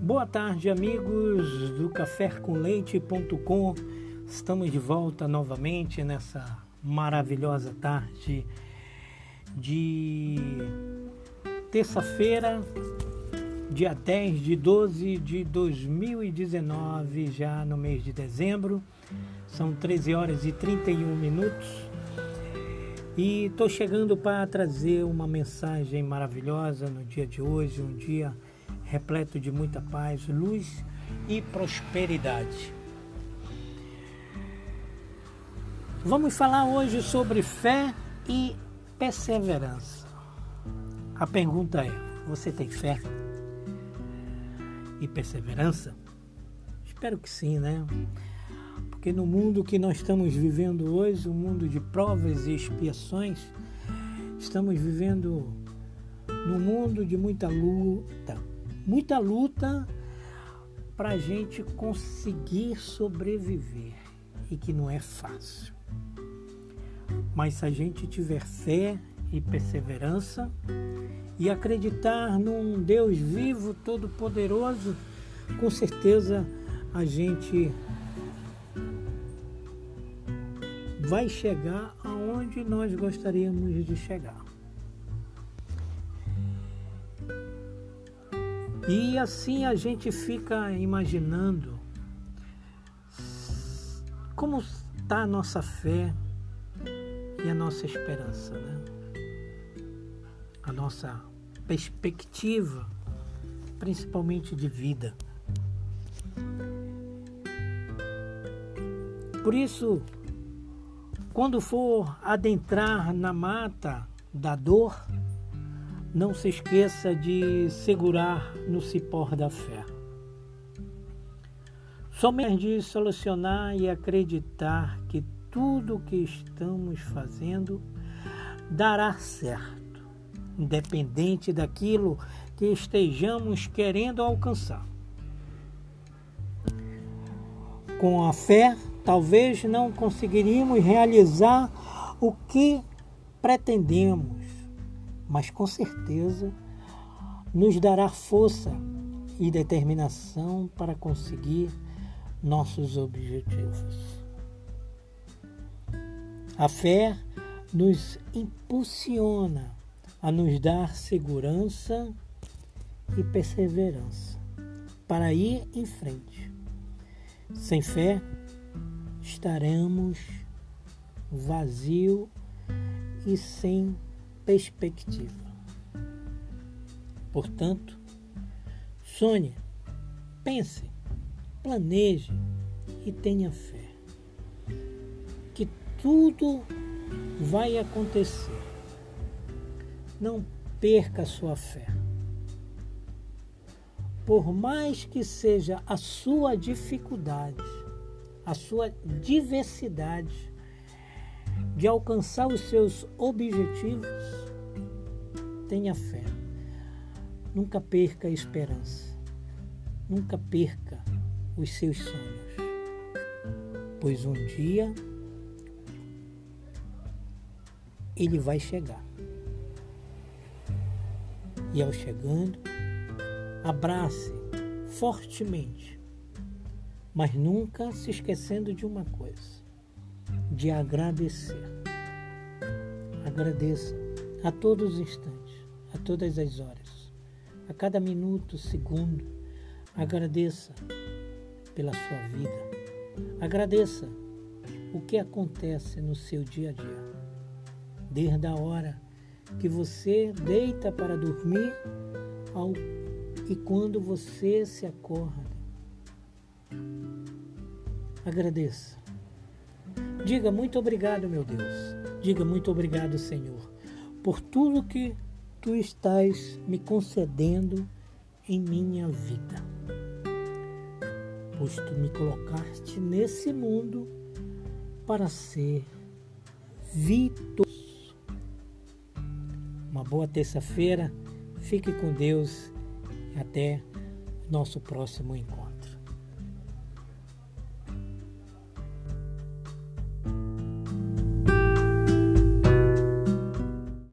Boa tarde, amigos do cafécomleite.com. Estamos de volta novamente nessa maravilhosa tarde de terça-feira, dia 10 de 12 de 2019, já no mês de dezembro. São 13 horas e 31 minutos. E estou chegando para trazer uma mensagem maravilhosa no dia de hoje, um dia repleto de muita paz, luz e prosperidade. Vamos falar hoje sobre fé e perseverança. A pergunta é: você tem fé e perseverança? Espero que sim, né? Porque no mundo que nós estamos vivendo hoje, um mundo de provas e expiações, estamos vivendo num mundo de muita luta, muita luta para a gente conseguir sobreviver e que não é fácil. Mas se a gente tiver fé e perseverança e acreditar num Deus vivo, todo-poderoso, com certeza a gente vai chegar aonde nós gostaríamos de chegar. E assim a gente fica imaginando como está a nossa fé e a nossa esperança, né? A nossa perspectiva, principalmente de vida. Por isso, quando for adentrar na mata da dor, não se esqueça de segurar no cipó da fé. Somente de solucionar e acreditar que tudo o que estamos fazendo dará certo, independente daquilo que estejamos querendo alcançar. Com a fé, talvez não conseguiríamos realizar o que pretendemos mas com certeza nos dará força e determinação para conseguir nossos objetivos. A fé nos impulsiona a nos dar segurança e perseverança para ir em frente. Sem fé, estaremos vazio e sem perspectiva. Portanto, sonhe, pense, planeje e tenha fé que tudo vai acontecer. Não perca sua fé. Por mais que seja a sua dificuldade, a sua diversidade, de alcançar os seus objetivos, tenha fé. Nunca perca a esperança. Nunca perca os seus sonhos. Pois um dia ele vai chegar. E ao chegando, abrace fortemente, mas nunca se esquecendo de uma coisa de agradecer. Agradeça a todos os instantes, a todas as horas, a cada minuto, segundo. Agradeça pela sua vida. Agradeça o que acontece no seu dia a dia. Desde a hora que você deita para dormir ao, e quando você se acorda. Agradeça. Diga muito obrigado, meu Deus. Diga muito obrigado, Senhor, por tudo que tu estás me concedendo em minha vida. Pois tu me colocaste nesse mundo para ser vitorioso. Uma boa terça-feira. Fique com Deus e até nosso próximo encontro.